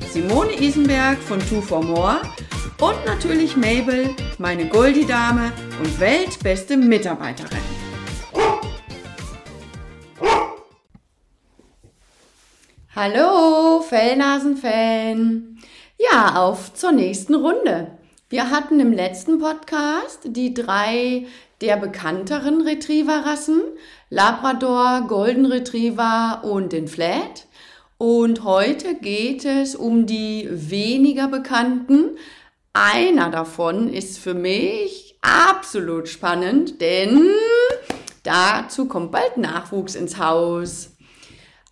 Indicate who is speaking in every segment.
Speaker 1: Simone Isenberg von Two for More und natürlich Mabel, meine Goldie-Dame und weltbeste Mitarbeiterin. Hallo, Fellnasen-Fan. Ja, auf zur nächsten Runde. Wir hatten im letzten Podcast die drei der bekannteren Retriever-Rassen, Labrador, Golden Retriever und den Flat. Und heute geht es um die weniger bekannten. Einer davon ist für mich absolut spannend, denn dazu kommt bald Nachwuchs ins Haus.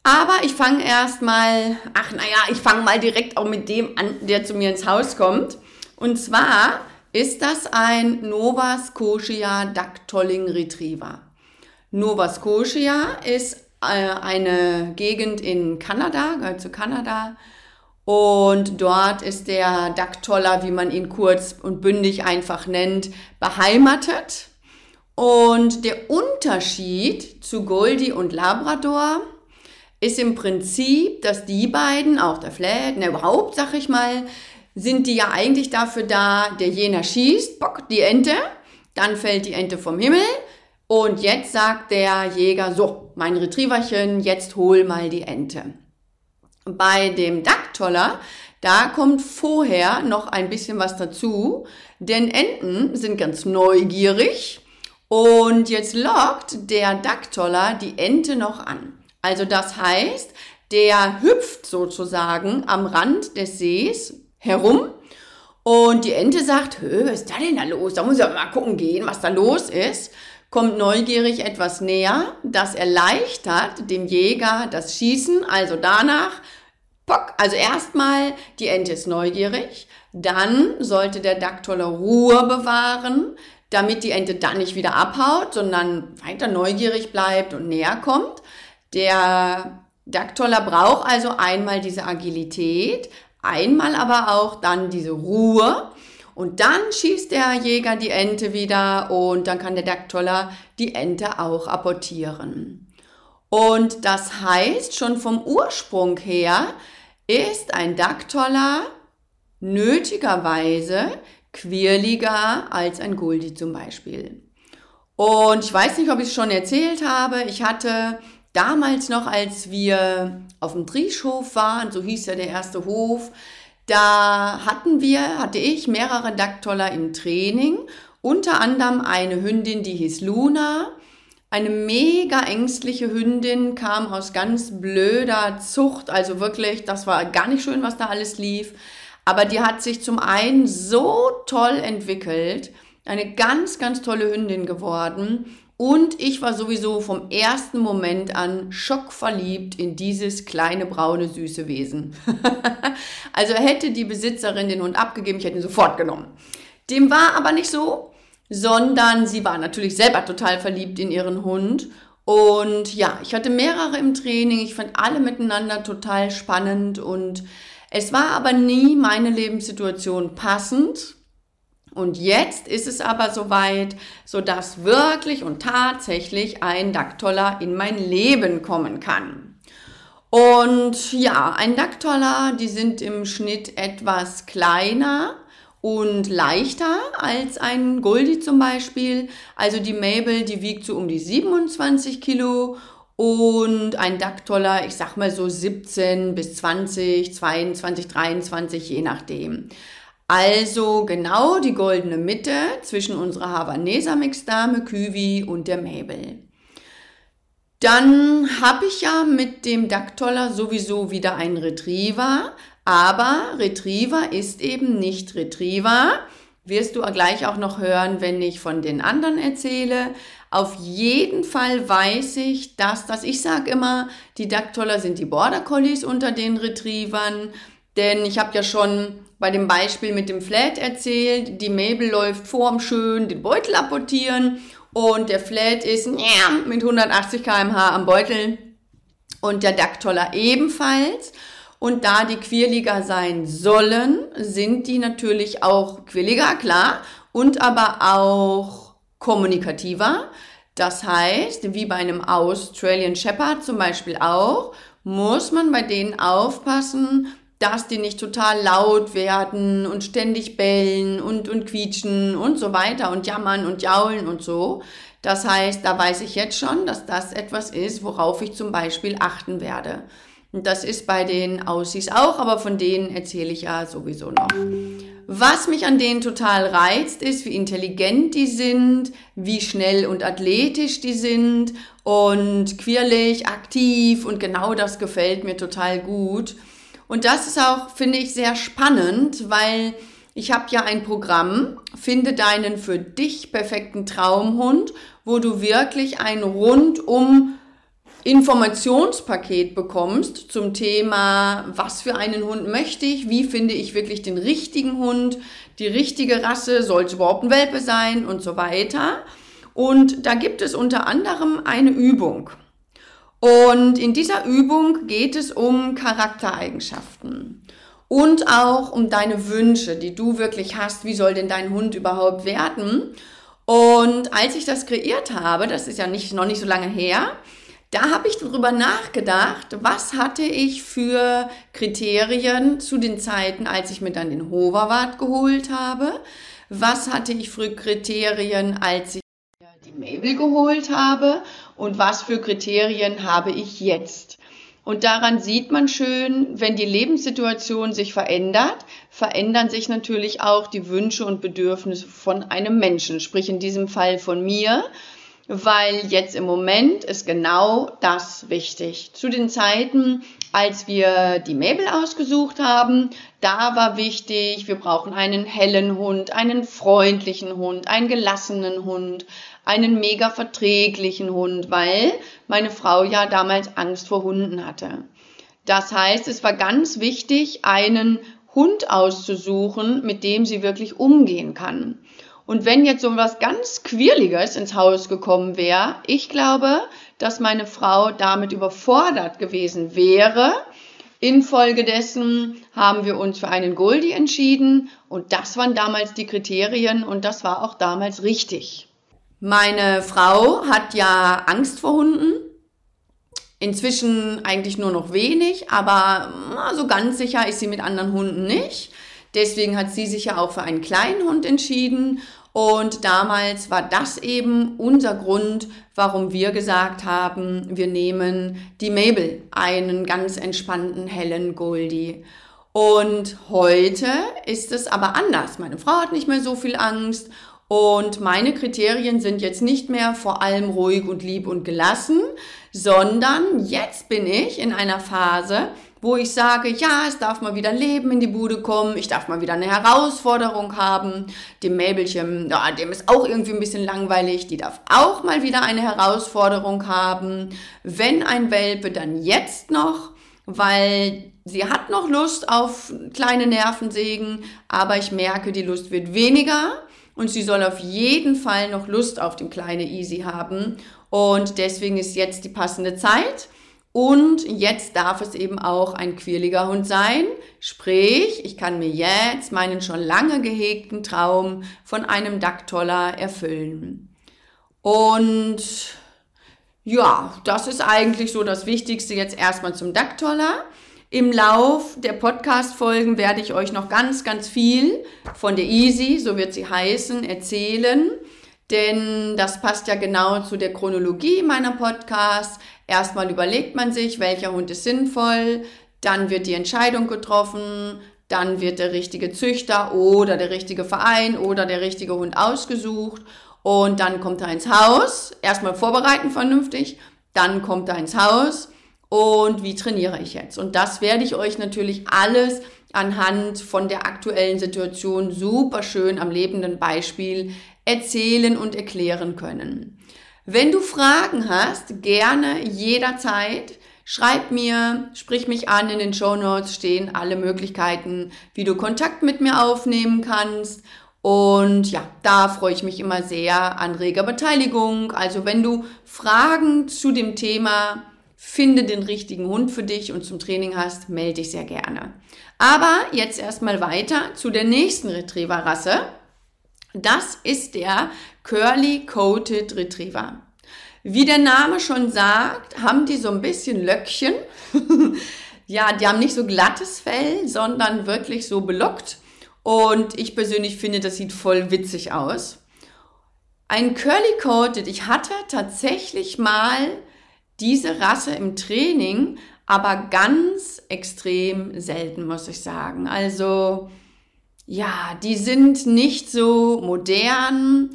Speaker 1: Aber ich fange erstmal, ach naja, ich fange mal direkt auch mit dem an, der zu mir ins Haus kommt. Und zwar ist das ein Nova Scotia Dactolling Retriever. Nova Scotia ist eine Gegend in Kanada, gehört zu Kanada. Und dort ist der Dactoller, wie man ihn kurz und bündig einfach nennt, beheimatet. Und der Unterschied zu Goldie und Labrador ist im Prinzip, dass die beiden, auch der Flat, ne, überhaupt, sag ich mal, sind die ja eigentlich dafür da, der jener schießt, bock, die Ente, dann fällt die Ente vom Himmel und jetzt sagt der Jäger, so, mein Retrieverchen, jetzt hol mal die Ente. Bei dem Dacktoller, da kommt vorher noch ein bisschen was dazu, denn Enten sind ganz neugierig und jetzt lockt der Dacktoller die Ente noch an. Also das heißt, der hüpft sozusagen am Rand des Sees herum und die Ente sagt, was ist da denn da los? Da muss ich mal gucken gehen, was da los ist. Kommt neugierig etwas näher. Das erleichtert dem Jäger das Schießen. Also danach, pock, also erstmal, die Ente ist neugierig. Dann sollte der Dacktoller Ruhe bewahren, damit die Ente dann nicht wieder abhaut, sondern weiter neugierig bleibt und näher kommt. Der Dacktoller braucht also einmal diese Agilität, einmal aber auch dann diese Ruhe. Und dann schießt der Jäger die Ente wieder und dann kann der Dacktoller die Ente auch apportieren. Und das heißt, schon vom Ursprung her ist ein Dacktoller nötigerweise quirliger als ein Guldi zum Beispiel. Und ich weiß nicht, ob ich es schon erzählt habe. Ich hatte damals noch, als wir auf dem Drieschhof waren, so hieß ja der erste Hof, da hatten wir, hatte ich mehrere Dacktoller im Training, unter anderem eine Hündin, die hieß Luna, eine mega ängstliche Hündin, kam aus ganz blöder Zucht, also wirklich, das war gar nicht schön, was da alles lief. Aber die hat sich zum einen so toll entwickelt, eine ganz, ganz tolle Hündin geworden. Und ich war sowieso vom ersten Moment an schockverliebt in dieses kleine, braune, süße Wesen. also hätte die Besitzerin den Hund abgegeben, ich hätte ihn sofort genommen. Dem war aber nicht so, sondern sie war natürlich selber total verliebt in ihren Hund. Und ja, ich hatte mehrere im Training, ich fand alle miteinander total spannend und es war aber nie meine Lebenssituation passend. Und jetzt ist es aber soweit, so dass wirklich und tatsächlich ein Dacktoller in mein Leben kommen kann. Und ja, ein Dacktoller, die sind im Schnitt etwas kleiner und leichter als ein Goldie zum Beispiel. Also die Mabel, die wiegt so um die 27 Kilo und ein Dacktoller, ich sag mal so 17 bis 20, 22, 23, je nachdem. Also genau die goldene Mitte zwischen unserer Havaneser Mixdame Küwi und der Mabel. Dann habe ich ja mit dem Dacktoller sowieso wieder einen Retriever, aber Retriever ist eben nicht Retriever. Wirst du gleich auch noch hören, wenn ich von den anderen erzähle. Auf jeden Fall weiß ich, dass das, ich sage immer, die Dacktoller sind die Border Collies unter den Retrievern Denn ich habe ja schon bei dem Beispiel mit dem Flat erzählt, die Mabel läuft vorm Schön den Beutel apportieren und der Flat ist mit 180 km/h am Beutel und der Dacktoller ebenfalls. Und da die quirliger sein sollen, sind die natürlich auch quirliger, klar, und aber auch kommunikativer. Das heißt, wie bei einem Australian Shepherd zum Beispiel auch, muss man bei denen aufpassen, dass die nicht total laut werden und ständig bellen und, und quietschen und so weiter und jammern und jaulen und so. Das heißt, da weiß ich jetzt schon, dass das etwas ist, worauf ich zum Beispiel achten werde. Und das ist bei den Aussies auch, aber von denen erzähle ich ja sowieso noch. Was mich an denen total reizt, ist, wie intelligent die sind, wie schnell und athletisch die sind und quirlig, aktiv und genau das gefällt mir total gut. Und das ist auch, finde ich, sehr spannend, weil ich habe ja ein Programm, finde deinen für dich perfekten Traumhund, wo du wirklich ein rundum Informationspaket bekommst zum Thema, was für einen Hund möchte ich, wie finde ich wirklich den richtigen Hund, die richtige Rasse, soll es überhaupt ein Welpe sein und so weiter. Und da gibt es unter anderem eine Übung. Und in dieser Übung geht es um Charaktereigenschaften und auch um deine Wünsche, die du wirklich hast. Wie soll denn dein Hund überhaupt werden? Und als ich das kreiert habe, das ist ja nicht, noch nicht so lange her, da habe ich darüber nachgedacht, was hatte ich für Kriterien zu den Zeiten, als ich mir dann den Hoverwart geholt habe? Was hatte ich für Kriterien, als Mabel geholt habe? Und was für Kriterien habe ich jetzt? Und daran sieht man schön, wenn die Lebenssituation sich verändert, verändern sich natürlich auch die Wünsche und Bedürfnisse von einem Menschen, sprich in diesem Fall von mir weil jetzt im Moment ist genau das wichtig. Zu den Zeiten, als wir die Mabel ausgesucht haben, da war wichtig, wir brauchen einen hellen Hund, einen freundlichen Hund, einen gelassenen Hund, einen mega verträglichen Hund, weil meine Frau ja damals Angst vor Hunden hatte. Das heißt, es war ganz wichtig, einen Hund auszusuchen, mit dem sie wirklich umgehen kann. Und wenn jetzt so was ganz Quirliges ins Haus gekommen wäre, ich glaube, dass meine Frau damit überfordert gewesen wäre. Infolgedessen haben wir uns für einen Goldie entschieden und das waren damals die Kriterien und das war auch damals richtig. Meine Frau hat ja Angst vor Hunden. Inzwischen eigentlich nur noch wenig, aber so ganz sicher ist sie mit anderen Hunden nicht. Deswegen hat sie sich ja auch für einen kleinen Hund entschieden. Und damals war das eben unser Grund, warum wir gesagt haben, wir nehmen die Mabel, einen ganz entspannten, hellen Goldie. Und heute ist es aber anders. Meine Frau hat nicht mehr so viel Angst und meine Kriterien sind jetzt nicht mehr vor allem ruhig und lieb und gelassen, sondern jetzt bin ich in einer Phase, wo ich sage, ja, es darf mal wieder Leben in die Bude kommen, ich darf mal wieder eine Herausforderung haben. Dem Mäbelchen, ja, dem ist auch irgendwie ein bisschen langweilig, die darf auch mal wieder eine Herausforderung haben. Wenn ein Welpe, dann jetzt noch, weil sie hat noch Lust auf kleine Nervensägen, aber ich merke, die Lust wird weniger und sie soll auf jeden Fall noch Lust auf den kleine Easy haben und deswegen ist jetzt die passende Zeit. Und jetzt darf es eben auch ein quirliger Hund sein. Sprich, ich kann mir jetzt meinen schon lange gehegten Traum von einem Dacktoller erfüllen. Und ja, das ist eigentlich so das Wichtigste jetzt erstmal zum Dacktoller. Im Lauf der Podcast-Folgen werde ich euch noch ganz, ganz viel von der Easy, so wird sie heißen, erzählen. Denn das passt ja genau zu der Chronologie meiner Podcasts. Erstmal überlegt man sich, welcher Hund ist sinnvoll, dann wird die Entscheidung getroffen, dann wird der richtige Züchter oder der richtige Verein oder der richtige Hund ausgesucht und dann kommt er ins Haus. Erstmal vorbereiten vernünftig, dann kommt er ins Haus und wie trainiere ich jetzt? Und das werde ich euch natürlich alles anhand von der aktuellen Situation super schön am lebenden Beispiel erzählen und erklären können. Wenn du Fragen hast, gerne jederzeit. Schreib mir, sprich mich an, in den Show Notes stehen alle Möglichkeiten, wie du Kontakt mit mir aufnehmen kannst. Und ja, da freue ich mich immer sehr an reger Beteiligung. Also wenn du Fragen zu dem Thema finde den richtigen Hund für dich und zum Training hast, melde dich sehr gerne. Aber jetzt erstmal weiter zu der nächsten Retriever-Rasse. Das ist der Curly Coated Retriever. Wie der Name schon sagt, haben die so ein bisschen Löckchen. ja, die haben nicht so glattes Fell, sondern wirklich so belockt. Und ich persönlich finde, das sieht voll witzig aus. Ein Curly Coated, ich hatte tatsächlich mal diese Rasse im Training, aber ganz extrem selten, muss ich sagen. Also, ja, die sind nicht so modern.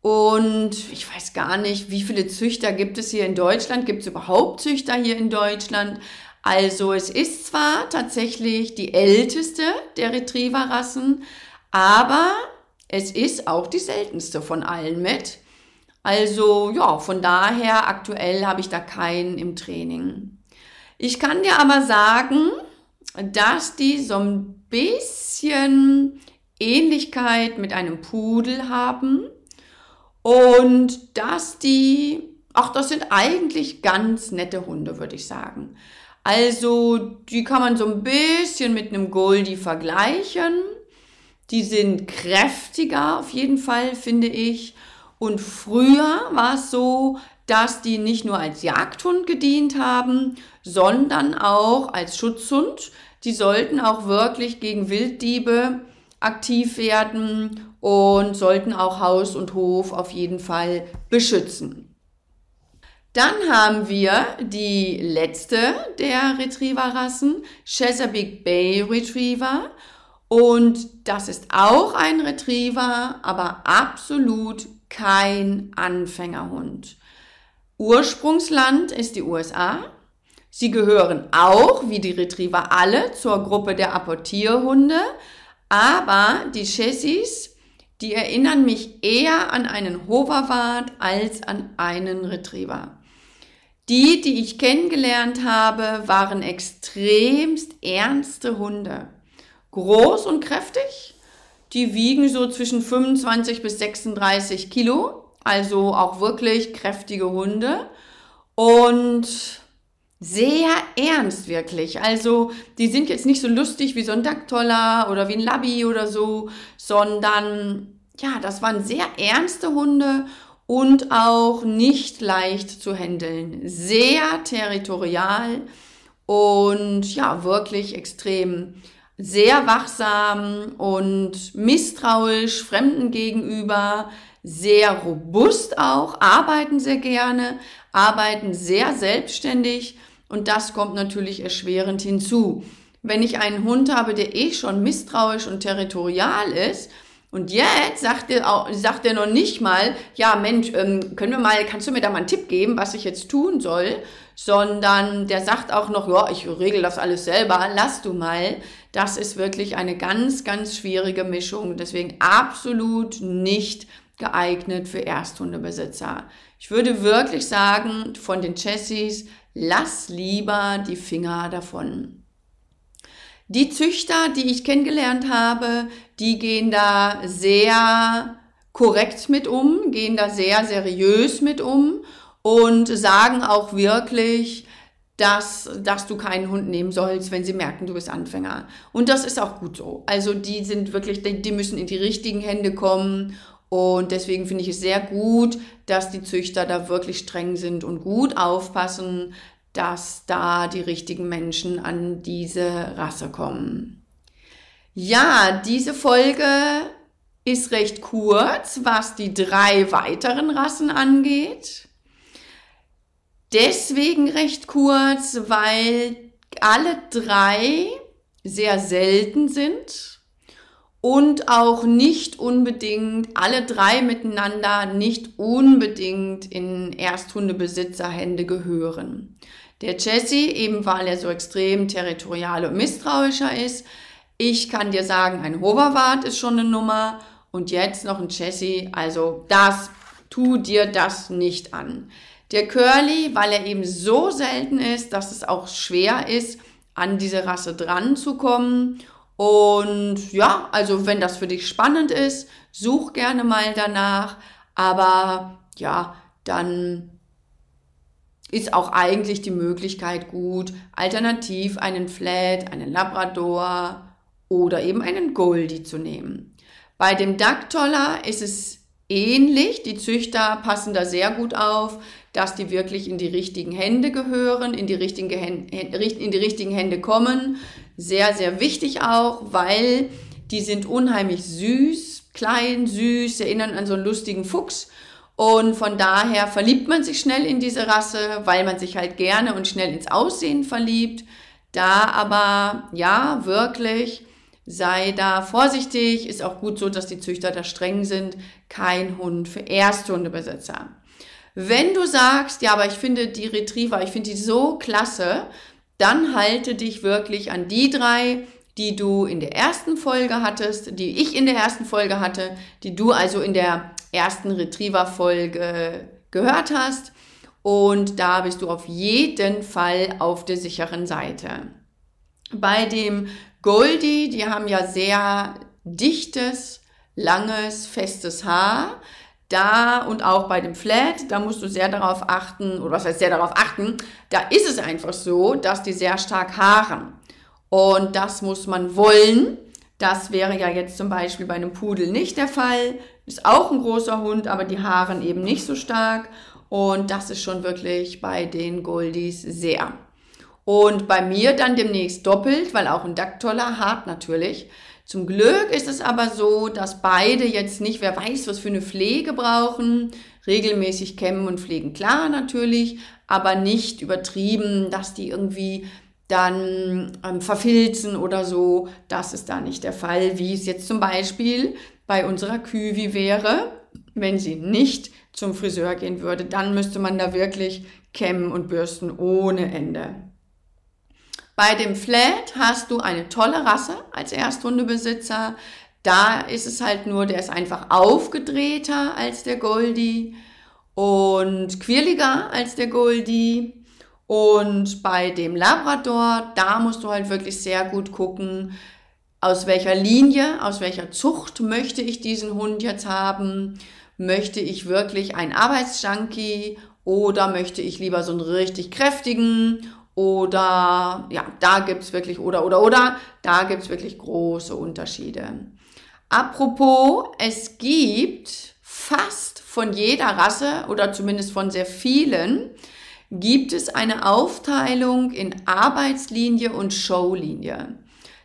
Speaker 1: Und ich weiß gar nicht, wie viele Züchter gibt es hier in Deutschland? Gibt es überhaupt Züchter hier in Deutschland? Also es ist zwar tatsächlich die älteste der Retriever-Rassen, aber es ist auch die seltenste von allen mit. Also ja, von daher aktuell habe ich da keinen im Training. Ich kann dir aber sagen, dass die so ein bisschen Ähnlichkeit mit einem Pudel haben und dass die, ach, das sind eigentlich ganz nette Hunde, würde ich sagen. Also, die kann man so ein bisschen mit einem Goldie vergleichen. Die sind kräftiger auf jeden Fall, finde ich. Und früher war es so, dass die nicht nur als Jagdhund gedient haben, sondern auch als Schutzhund. Die sollten auch wirklich gegen Wilddiebe aktiv werden und sollten auch Haus und Hof auf jeden Fall beschützen. Dann haben wir die letzte der Retriever-Rassen, Chesapeake Bay Retriever. Und das ist auch ein Retriever, aber absolut kein Anfängerhund. Ursprungsland ist die USA. Sie gehören auch, wie die Retriever alle, zur Gruppe der Apportierhunde. Aber die Chassis die erinnern mich eher an einen Hoverwart als an einen Retriever. Die, die ich kennengelernt habe, waren extremst ernste Hunde. Groß und kräftig. Die wiegen so zwischen 25 bis 36 Kilo. Also auch wirklich kräftige Hunde. Und sehr ernst wirklich. Also die sind jetzt nicht so lustig wie so ein Dacktoller oder wie ein Labby oder so, sondern ja, das waren sehr ernste Hunde und auch nicht leicht zu handeln. Sehr territorial und ja, wirklich extrem sehr wachsam und misstrauisch Fremden gegenüber, sehr robust auch, arbeiten sehr gerne, arbeiten sehr selbstständig und das kommt natürlich erschwerend hinzu. Wenn ich einen Hund habe, der eh schon misstrauisch und territorial ist, und jetzt sagt er, auch, sagt er noch nicht mal, ja Mensch, ähm, können wir mal, kannst du mir da mal einen Tipp geben, was ich jetzt tun soll? Sondern der sagt auch noch, ja, ich regel das alles selber, lass du mal. Das ist wirklich eine ganz, ganz schwierige Mischung. Deswegen absolut nicht geeignet für Ersthundebesitzer. Ich würde wirklich sagen, von den Chassis, lass lieber die Finger davon. Die Züchter, die ich kennengelernt habe, die gehen da sehr korrekt mit um, gehen da sehr seriös mit um und sagen auch wirklich, dass, dass du keinen Hund nehmen sollst, wenn sie merken, du bist Anfänger. Und das ist auch gut so. Also die sind wirklich, die müssen in die richtigen Hände kommen und deswegen finde ich es sehr gut, dass die Züchter da wirklich streng sind und gut aufpassen, dass da die richtigen Menschen an diese Rasse kommen. Ja, diese Folge ist recht kurz, was die drei weiteren Rassen angeht. Deswegen recht kurz, weil alle drei sehr selten sind und auch nicht unbedingt alle drei miteinander nicht unbedingt in Ersthundebesitzerhände gehören. Der Jesse, eben weil er so extrem territorial und misstrauischer ist. Ich kann dir sagen, ein Hoverwart ist schon eine Nummer und jetzt noch ein Jesse. Also das, tu dir das nicht an. Der Curly, weil er eben so selten ist, dass es auch schwer ist, an diese Rasse dran zu kommen. Und ja, also wenn das für dich spannend ist, such gerne mal danach. Aber ja, dann ist auch eigentlich die Möglichkeit gut, alternativ einen Flat, einen Labrador oder eben einen Goldie zu nehmen. Bei dem Ducktoller ist es ähnlich. Die Züchter passen da sehr gut auf, dass die wirklich in die richtigen Hände gehören, in die richtigen, in die richtigen Hände kommen. Sehr, sehr wichtig auch, weil die sind unheimlich süß, klein, süß, erinnern an so einen lustigen Fuchs. Und von daher verliebt man sich schnell in diese Rasse, weil man sich halt gerne und schnell ins Aussehen verliebt. Da aber, ja, wirklich, sei da vorsichtig. Ist auch gut so, dass die Züchter da streng sind. Kein Hund für Ersthundebesitzer. Wenn du sagst, ja, aber ich finde die Retriever, ich finde die so klasse, dann halte dich wirklich an die drei, die du in der ersten Folge hattest, die ich in der ersten Folge hatte, die du also in der ersten Retriever-Folge gehört hast. Und da bist du auf jeden Fall auf der sicheren Seite. Bei dem Goldie, die haben ja sehr dichtes, langes, festes Haar. Da und auch bei dem Flat, da musst du sehr darauf achten, oder was heißt sehr darauf achten, da ist es einfach so, dass die sehr stark haaren. Und das muss man wollen. Das wäre ja jetzt zum Beispiel bei einem Pudel nicht der Fall. Ist auch ein großer Hund, aber die Haaren eben nicht so stark. Und das ist schon wirklich bei den Goldies sehr. Und bei mir dann demnächst doppelt, weil auch ein Dacktoller hart natürlich. Zum Glück ist es aber so, dass beide jetzt nicht, wer weiß, was für eine Pflege brauchen. Regelmäßig kämmen und pflegen, klar natürlich, aber nicht übertrieben, dass die irgendwie dann ähm, verfilzen oder so. Das ist da nicht der Fall, wie es jetzt zum Beispiel bei unserer Küwi wäre, wenn sie nicht zum Friseur gehen würde. Dann müsste man da wirklich kämmen und bürsten ohne Ende. Bei dem Flat hast du eine tolle Rasse als Ersthundebesitzer. Da ist es halt nur, der ist einfach aufgedrehter als der Goldie und quirliger als der Goldie. Und bei dem Labrador, da musst du halt wirklich sehr gut gucken, aus welcher Linie, aus welcher Zucht möchte ich diesen Hund jetzt haben. Möchte ich wirklich einen Arbeitsjunkie oder möchte ich lieber so einen richtig kräftigen oder ja, da gibt's wirklich oder oder oder, da gibt's wirklich große Unterschiede. Apropos, es gibt fast von jeder Rasse oder zumindest von sehr vielen gibt es eine Aufteilung in Arbeitslinie und Showlinie.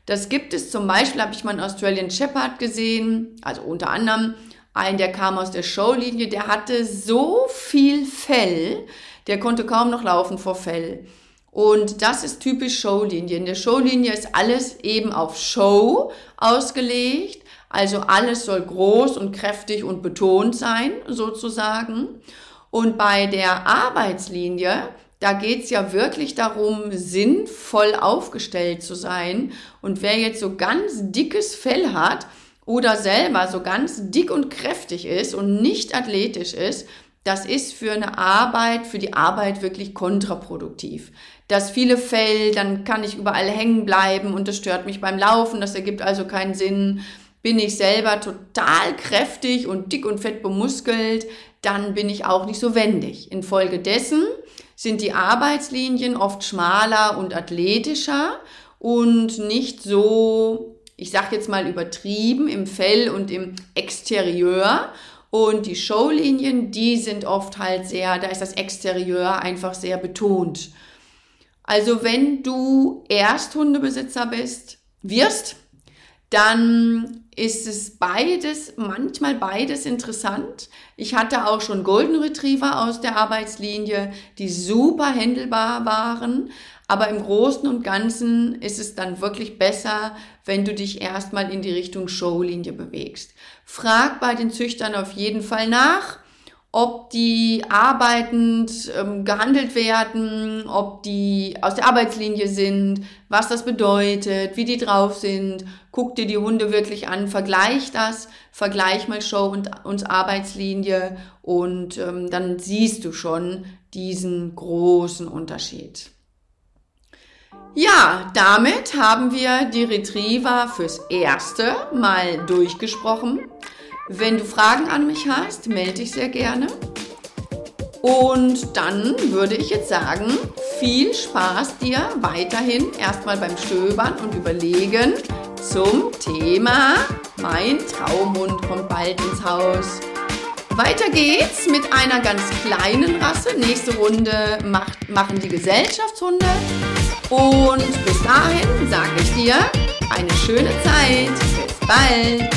Speaker 1: Das gibt es zum Beispiel, habe ich mal einen Australian Shepherd gesehen, also unter anderem einen, der kam aus der Showlinie, der hatte so viel Fell, der konnte kaum noch laufen vor Fell. Und das ist typisch Showlinie. In der Showlinie ist alles eben auf Show ausgelegt. Also alles soll groß und kräftig und betont sein, sozusagen. Und bei der Arbeitslinie, da geht's ja wirklich darum, sinnvoll aufgestellt zu sein. Und wer jetzt so ganz dickes Fell hat oder selber so ganz dick und kräftig ist und nicht athletisch ist, das ist für eine Arbeit, für die Arbeit wirklich kontraproduktiv. Das viele Fell, dann kann ich überall hängen bleiben und das stört mich beim Laufen, das ergibt also keinen Sinn. Bin ich selber total kräftig und dick und fett bemuskelt, dann bin ich auch nicht so wendig. Infolgedessen sind die Arbeitslinien oft schmaler und athletischer und nicht so, ich sag jetzt mal übertrieben im Fell und im Exterieur. Und die Showlinien, die sind oft halt sehr, da ist das Exterieur einfach sehr betont. Also wenn du Ersthundebesitzer bist, wirst, dann ist es beides, manchmal beides interessant. Ich hatte auch schon Golden Retriever aus der Arbeitslinie, die super händelbar waren. Aber im Großen und Ganzen ist es dann wirklich besser, wenn du dich erstmal in die Richtung Showlinie bewegst. Frag bei den Züchtern auf jeden Fall nach ob die arbeitend ähm, gehandelt werden, ob die aus der Arbeitslinie sind, was das bedeutet, wie die drauf sind. Guck dir die Hunde wirklich an, vergleich das, vergleich mal Show und, und Arbeitslinie und ähm, dann siehst du schon, diesen großen Unterschied. Ja, damit haben wir die Retriever fürs erste Mal durchgesprochen. Wenn du Fragen an mich hast, melde dich sehr gerne. Und dann würde ich jetzt sagen, viel Spaß dir weiterhin erstmal beim Stöbern und Überlegen zum Thema Mein Traumhund kommt bald ins Haus. Weiter geht's mit einer ganz kleinen Rasse. Nächste Runde macht, machen die Gesellschaftshunde. Und bis dahin sage ich dir eine schöne Zeit. Bis bald.